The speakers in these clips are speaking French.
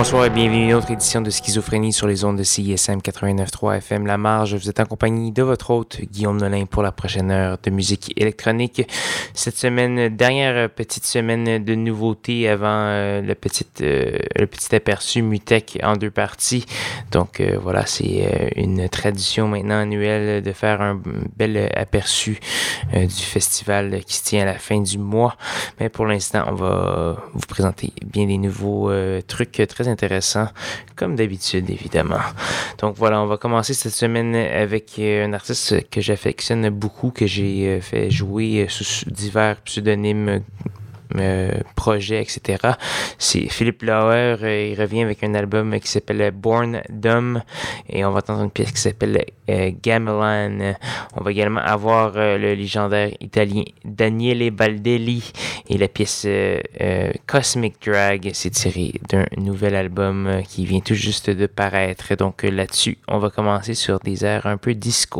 Bonsoir et bienvenue à une autre édition de Schizophrénie sur les ondes de CISM 89.3 FM La Marge. Vous êtes en compagnie de votre hôte Guillaume Nolin pour la prochaine heure de musique électronique. Cette semaine, dernière petite semaine de nouveautés avant euh, le, petit, euh, le petit aperçu Mutech en deux parties. Donc euh, voilà, c'est une tradition maintenant annuelle de faire un bel aperçu du festival qui se tient à la fin du mois. Mais pour l'instant, on va vous présenter bien des nouveaux trucs très intéressant, comme d'habitude, évidemment. Donc voilà, on va commencer cette semaine avec euh, un artiste que j'affectionne beaucoup, que j'ai euh, fait jouer euh, sous divers pseudonymes euh, projet, etc. C'est Philippe Lauer, euh, il revient avec un album qui s'appelle Born Dumb et on va entendre une pièce qui s'appelle euh, Gamelan. On va également avoir le légendaire italien Daniele Baldelli et la pièce Cosmic Drag. C'est tiré d'un nouvel album qui vient tout juste de paraître. Donc là-dessus, on va commencer sur des airs un peu disco.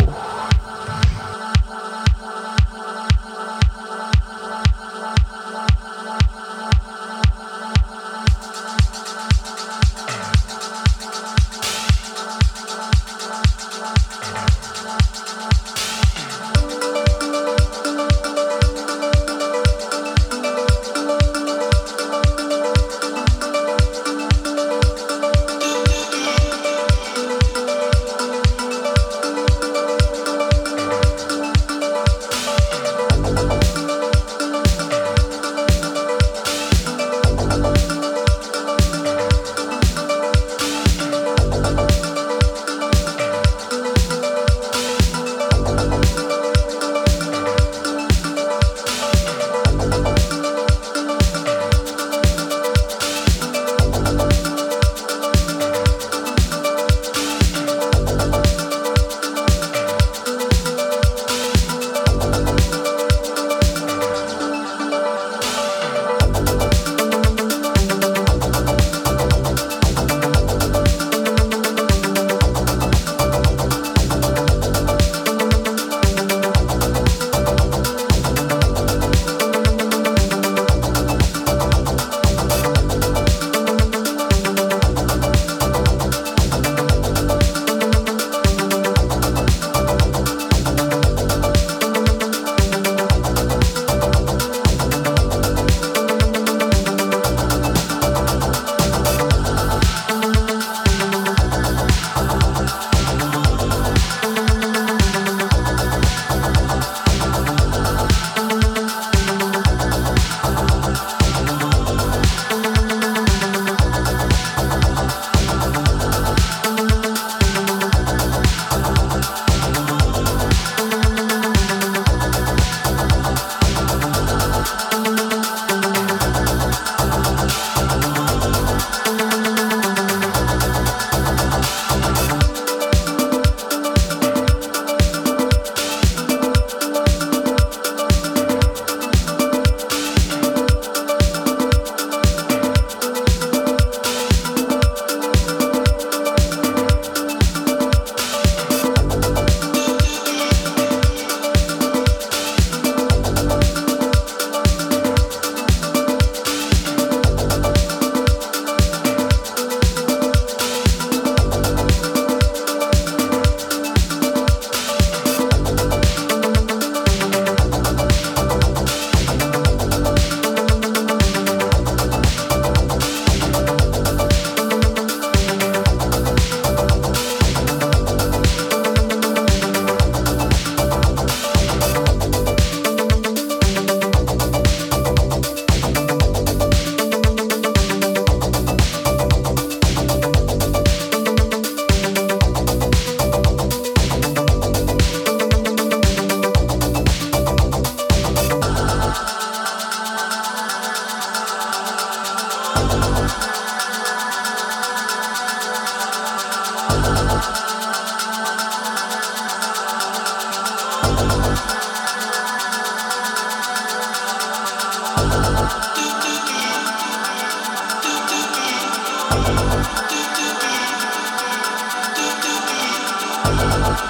Thank.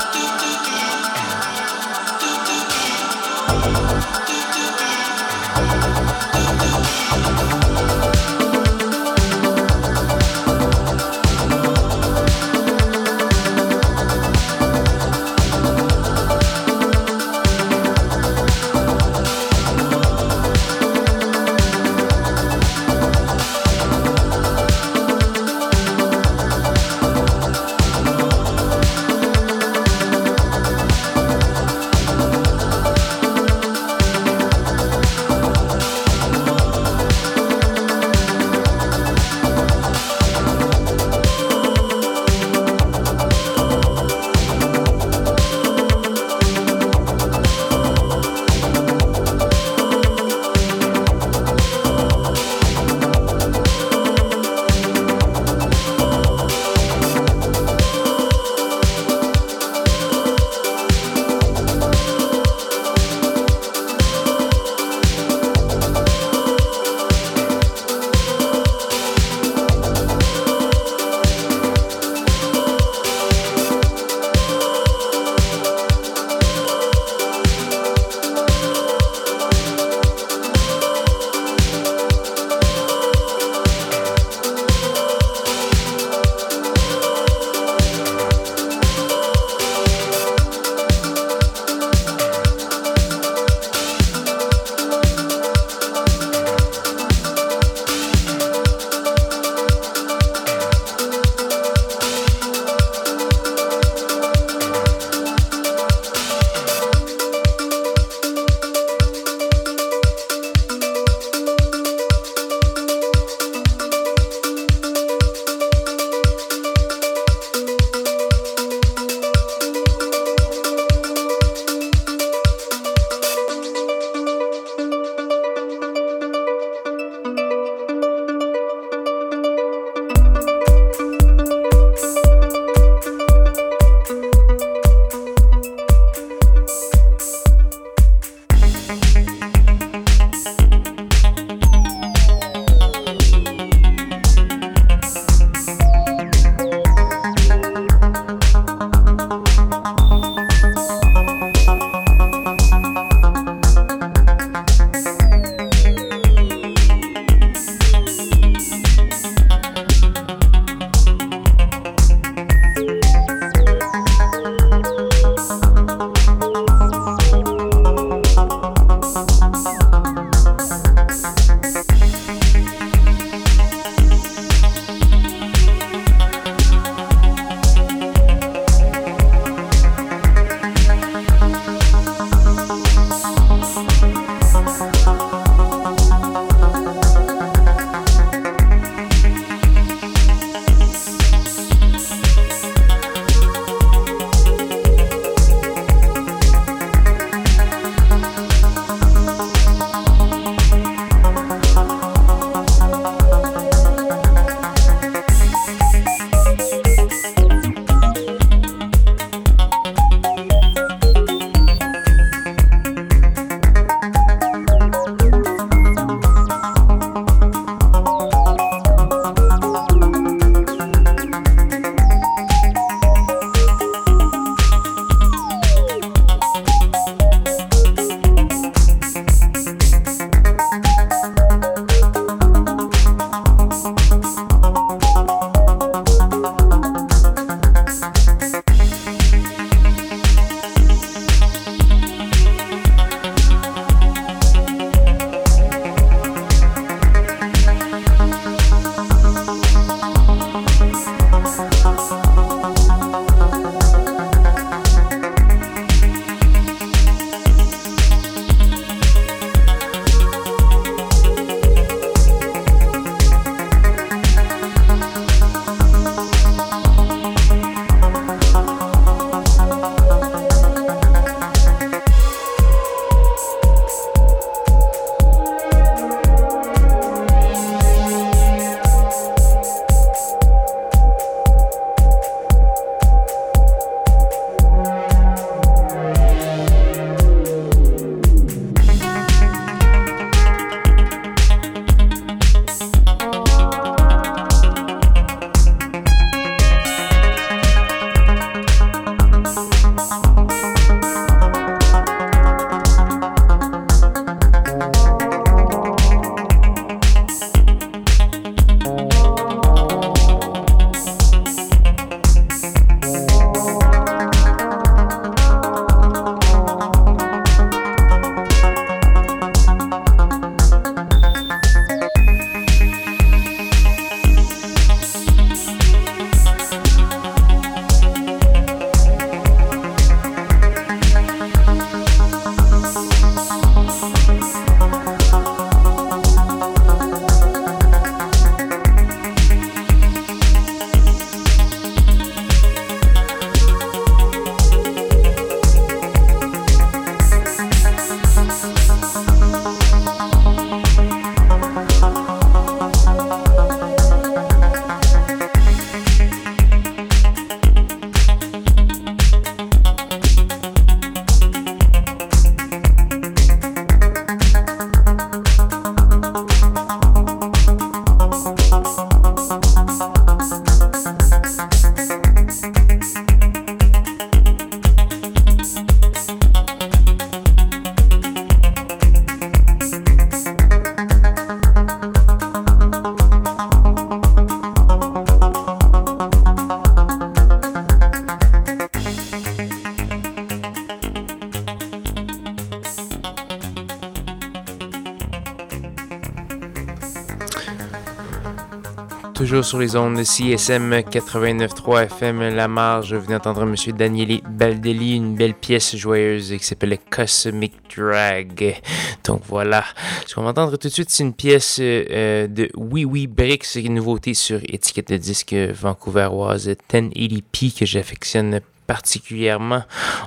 Toujours sur les ondes de CSM 89.3 FM La Marge. Je venais d'entendre M. Daniele Baldelli, une belle pièce joyeuse qui s'appelle Cosmic Drag. Donc voilà. Ce qu'on va entendre tout de suite, c'est une pièce euh, de Oui Oui Bricks, une nouveauté sur étiquette de disque vancouveroise 1080p que j'affectionne particulièrement.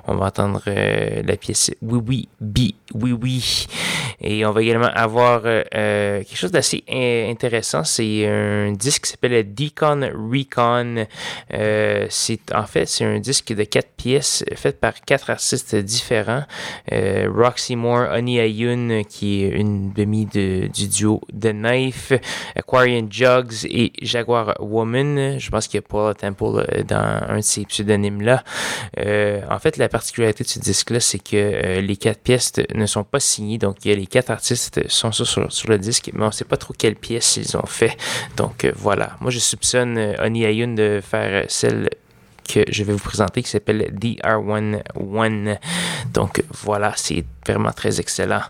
On va entendre euh, la pièce Oui Oui Bi Oui Oui. Et on va également avoir euh, euh, quelque chose d'assez intéressant. C'est un disque qui s'appelle Deacon Recon. c'est en fait c'est un disque de quatre pièces fait par quatre artistes différents. Roxy Moore, Honey Ayun, qui est une demi de, du duo The Knife, Aquarian Jugs et Jaguar Woman. Je pense qu'il y a Paul Temple dans un de ces pseudonymes là. Euh, en fait, la particularité de ce disque-là, c'est que euh, les quatre pièces ne sont pas signées. Donc, les quatre artistes sont sur, sur, le disque, mais on ne sait pas trop quelles pièces ils ont fait. Donc, euh, voilà. Moi, je soupçonne Oni Ayun de faire celle que je vais vous présenter qui s'appelle DR11. Donc voilà, c'est vraiment très excellent.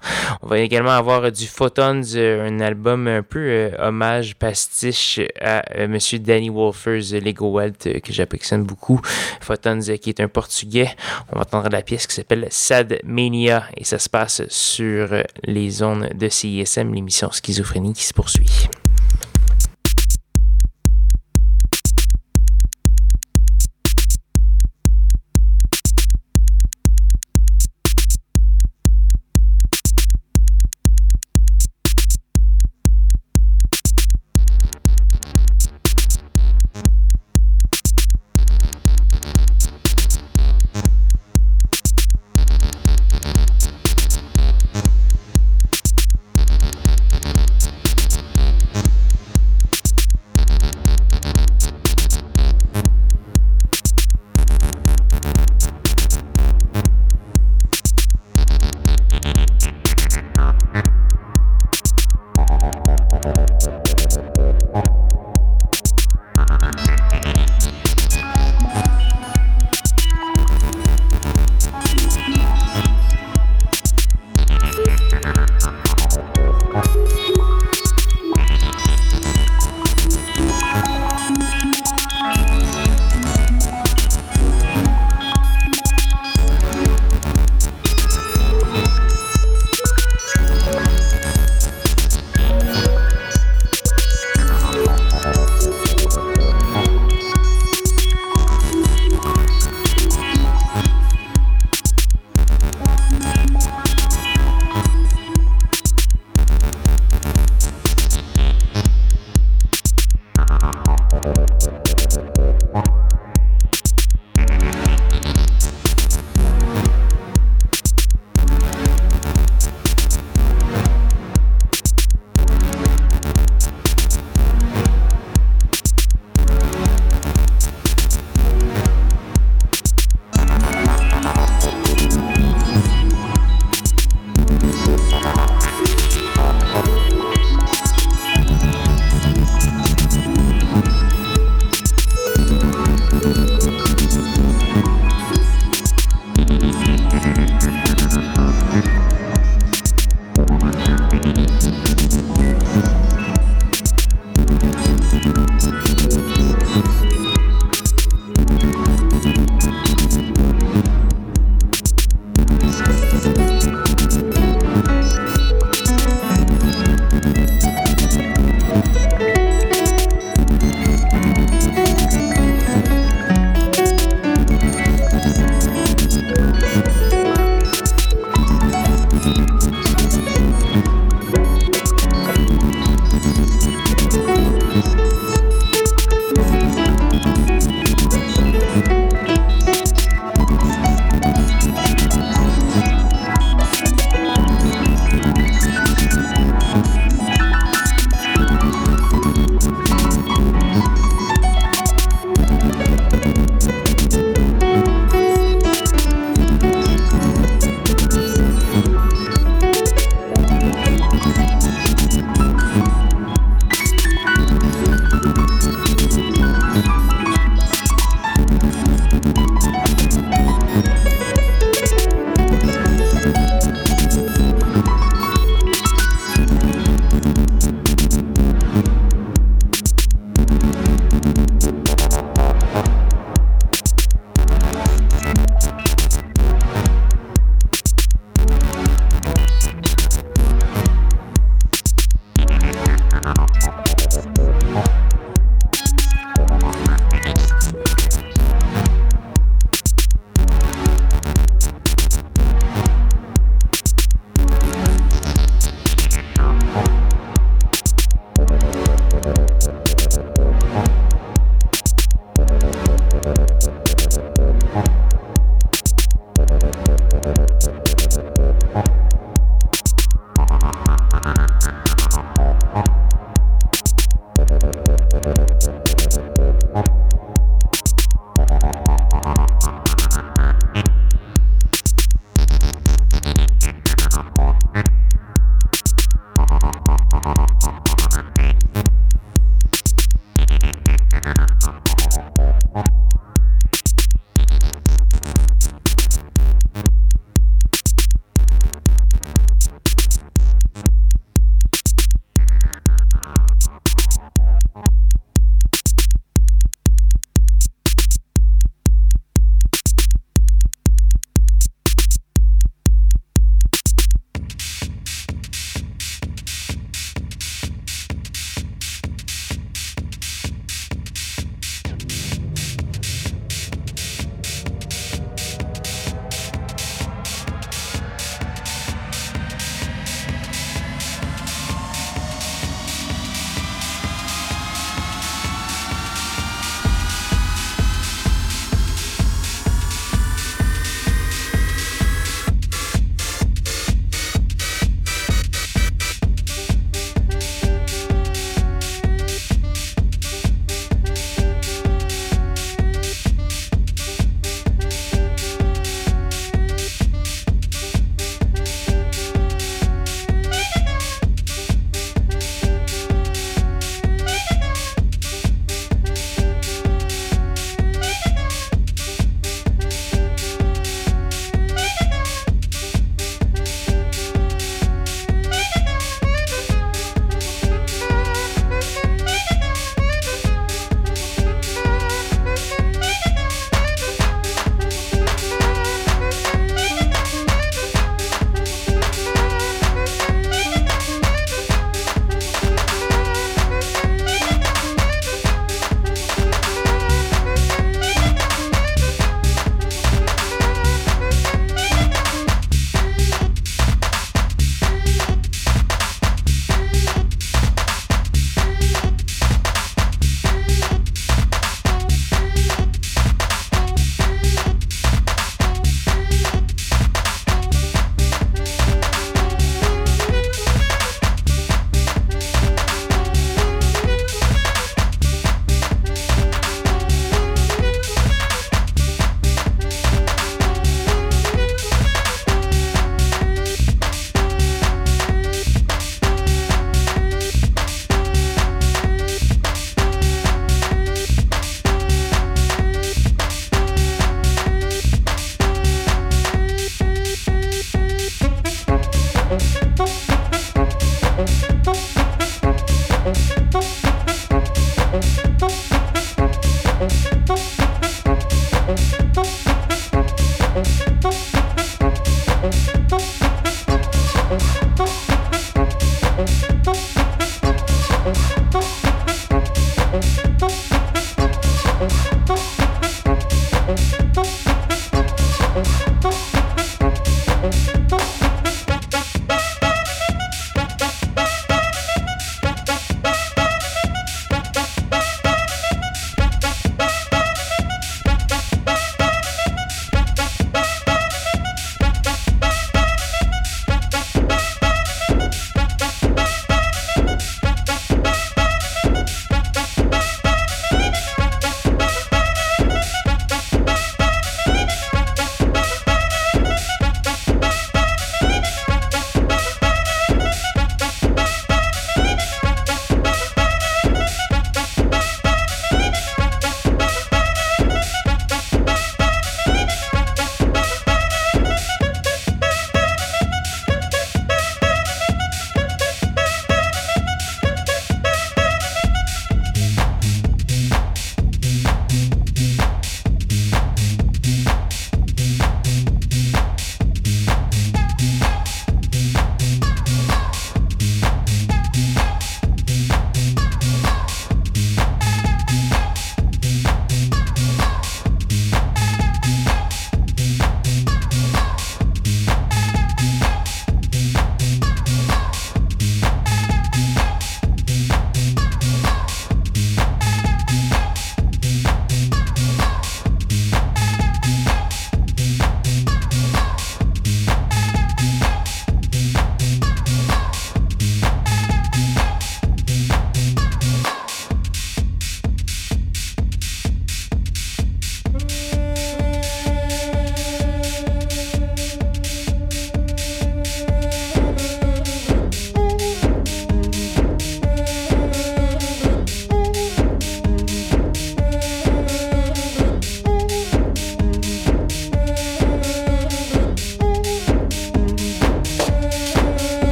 On va également avoir du Photons, euh, un album un peu euh, hommage pastiche à euh, Monsieur Danny Wolfers, Lego Welt, que j'affectionne beaucoup. Photons, qui est un portugais. On va entendre la pièce qui s'appelle Sad Mania et ça se passe sur les zones de CISM, l'émission Schizophrénie qui se poursuit.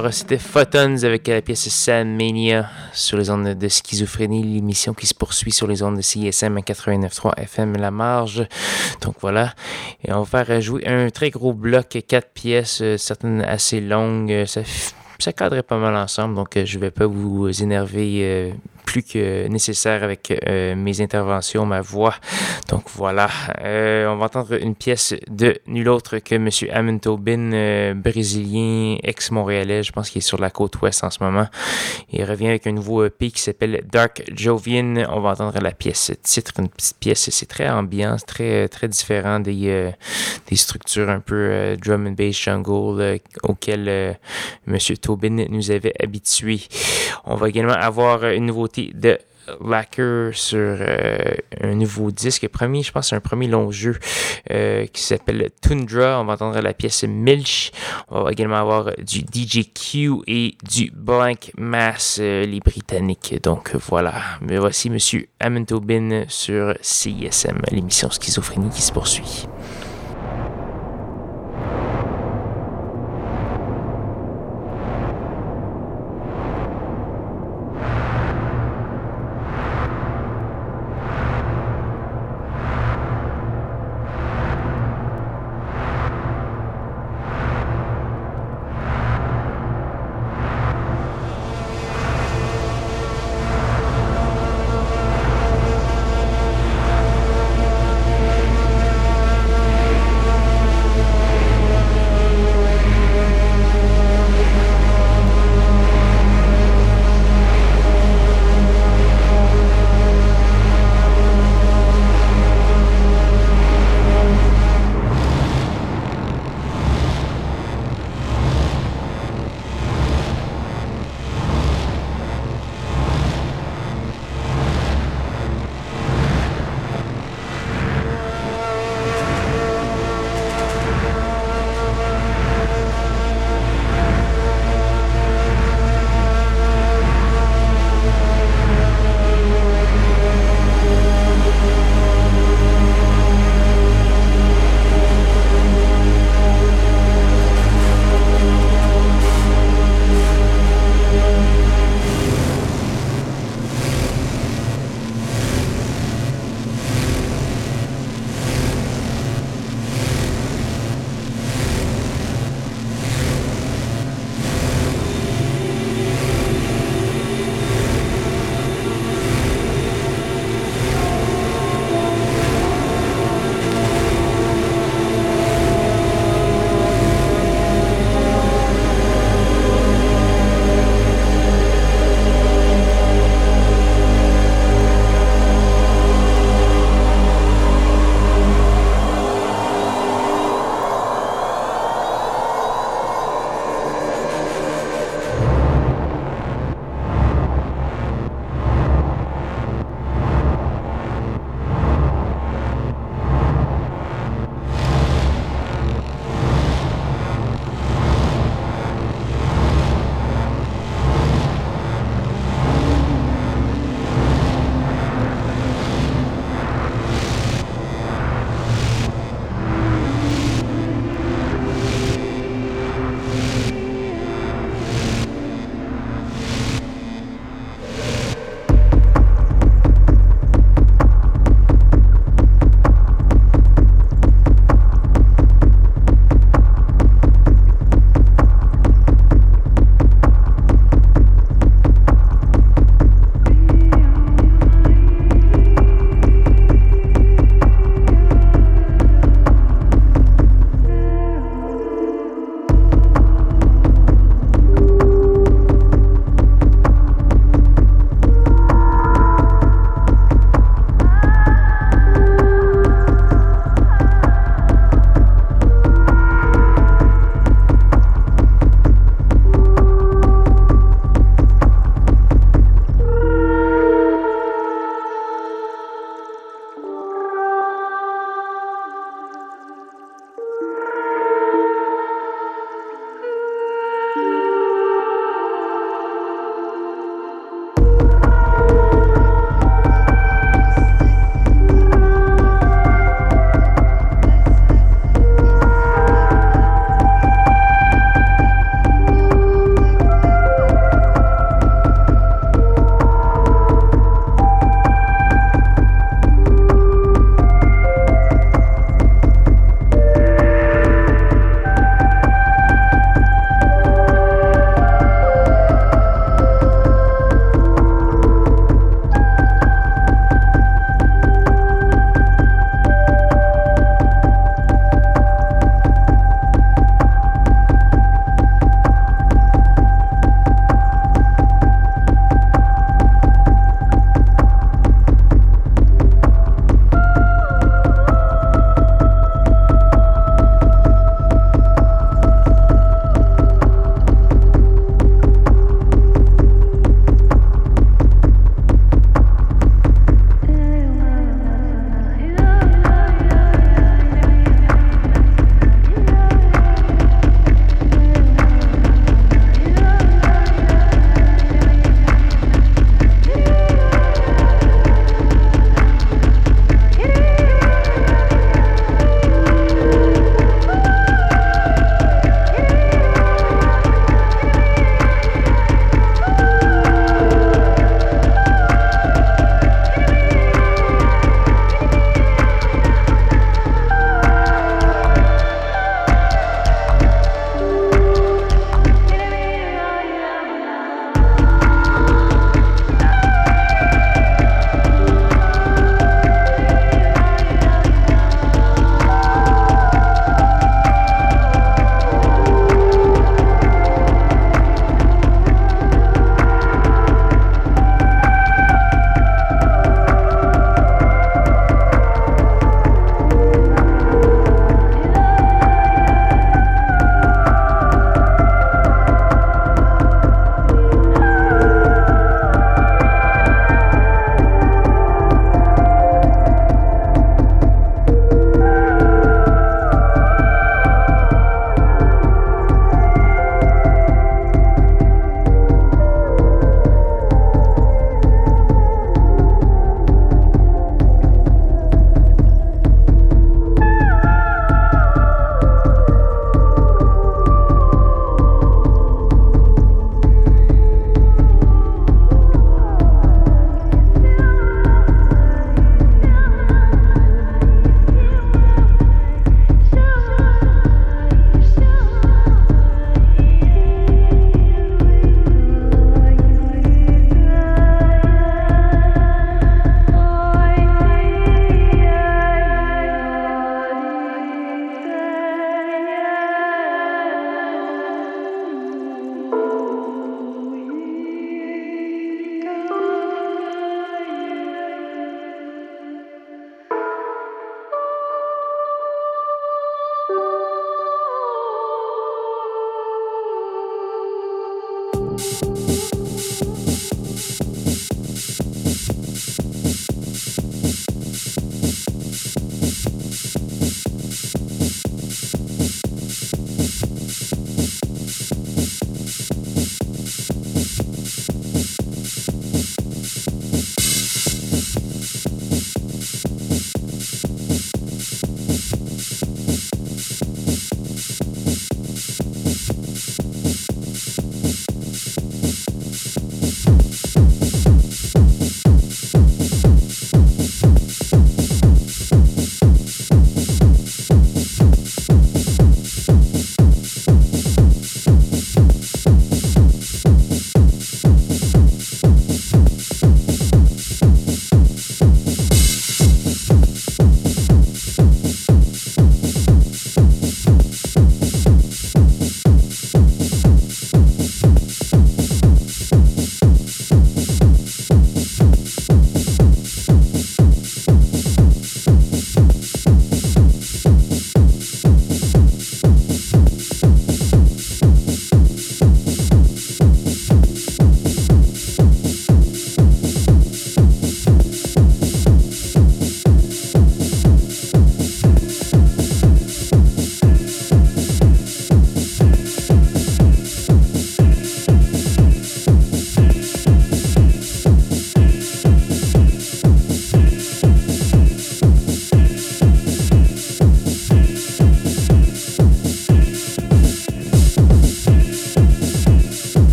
Alors, c'était Photons avec la pièce Sandmania sur les ondes de schizophrénie, l'émission qui se poursuit sur les ondes de CSM 89.3 FM La Marge. Donc voilà. Et on va faire jouer un très gros bloc, quatre pièces, euh, certaines assez longues. Ça, ça cadrait pas mal ensemble, donc euh, je vais pas vous énerver euh, plus que nécessaire avec euh, mes interventions, ma voix. Donc voilà, euh, on va entendre une pièce de nul autre que M. Amin Tobin, euh, brésilien, ex-montréalais, je pense qu'il est sur la côte ouest en ce moment. Il revient avec un nouveau EP qui s'appelle Dark Jovian. On va entendre la pièce titre, une petite pièce, c'est très ambiance, très, très différent des, des structures un peu drum and bass jungle auxquelles M. Tobin nous avait habitués. On va également avoir une nouveauté de Lacquer sur euh, un nouveau disque. Premier, je pense, c'est un premier long jeu euh, qui s'appelle Tundra. On va entendre la pièce Milch. On va également avoir du DJQ et du Blank Mass, euh, les Britanniques. Donc voilà. Mais voici Monsieur Amin Tobin sur CISM, l'émission Schizophrénie qui se poursuit.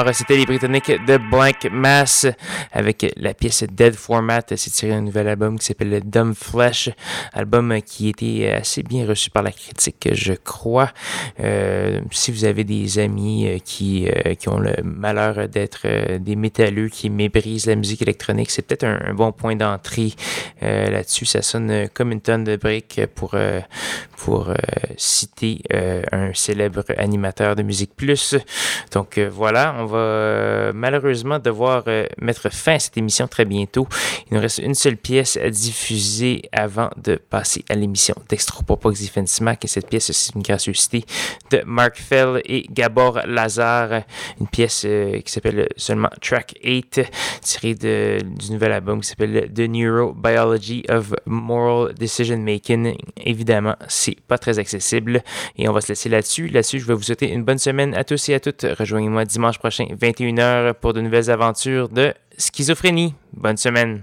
Alors, c'était les Britanniques de Blank Mass avec la pièce Dead Format. C'est tiré d'un nouvel album qui s'appelle Dumb Flesh, album qui était assez bien reçu par la critique, je crois. Euh, si vous avez des amis euh, qui, euh, qui ont le malheur d'être des métalleux qui méprisent la musique électronique, c'est peut-être un, bon point d'entrée là-dessus. Ça sonne comme une tonne de briques pour, pour citer un célèbre animateur de musique plus. Donc voilà, on va malheureusement devoir mettre fin à cette émission très bientôt. Il nous reste une seule pièce à diffuser avant de passer à l'émission d'Extropopox Smack. Et cette pièce, c'est une gracieuseté de Mark Fell et Gabor Lazar. Une pièce euh, qui s'appelle seulement Track 8, tirée de, du nouvel album qui s'appelle The Neurobiology of Moral Decision Making. Évidemment, c'est pas très accessible et on va se laisser là-dessus. Là-dessus, je vais vous souhaiter une bonne semaine à tous et à toutes. Rejoignez-moi dimanche prochain, 21h, pour de nouvelles aventures de schizophrénie. Bonne semaine.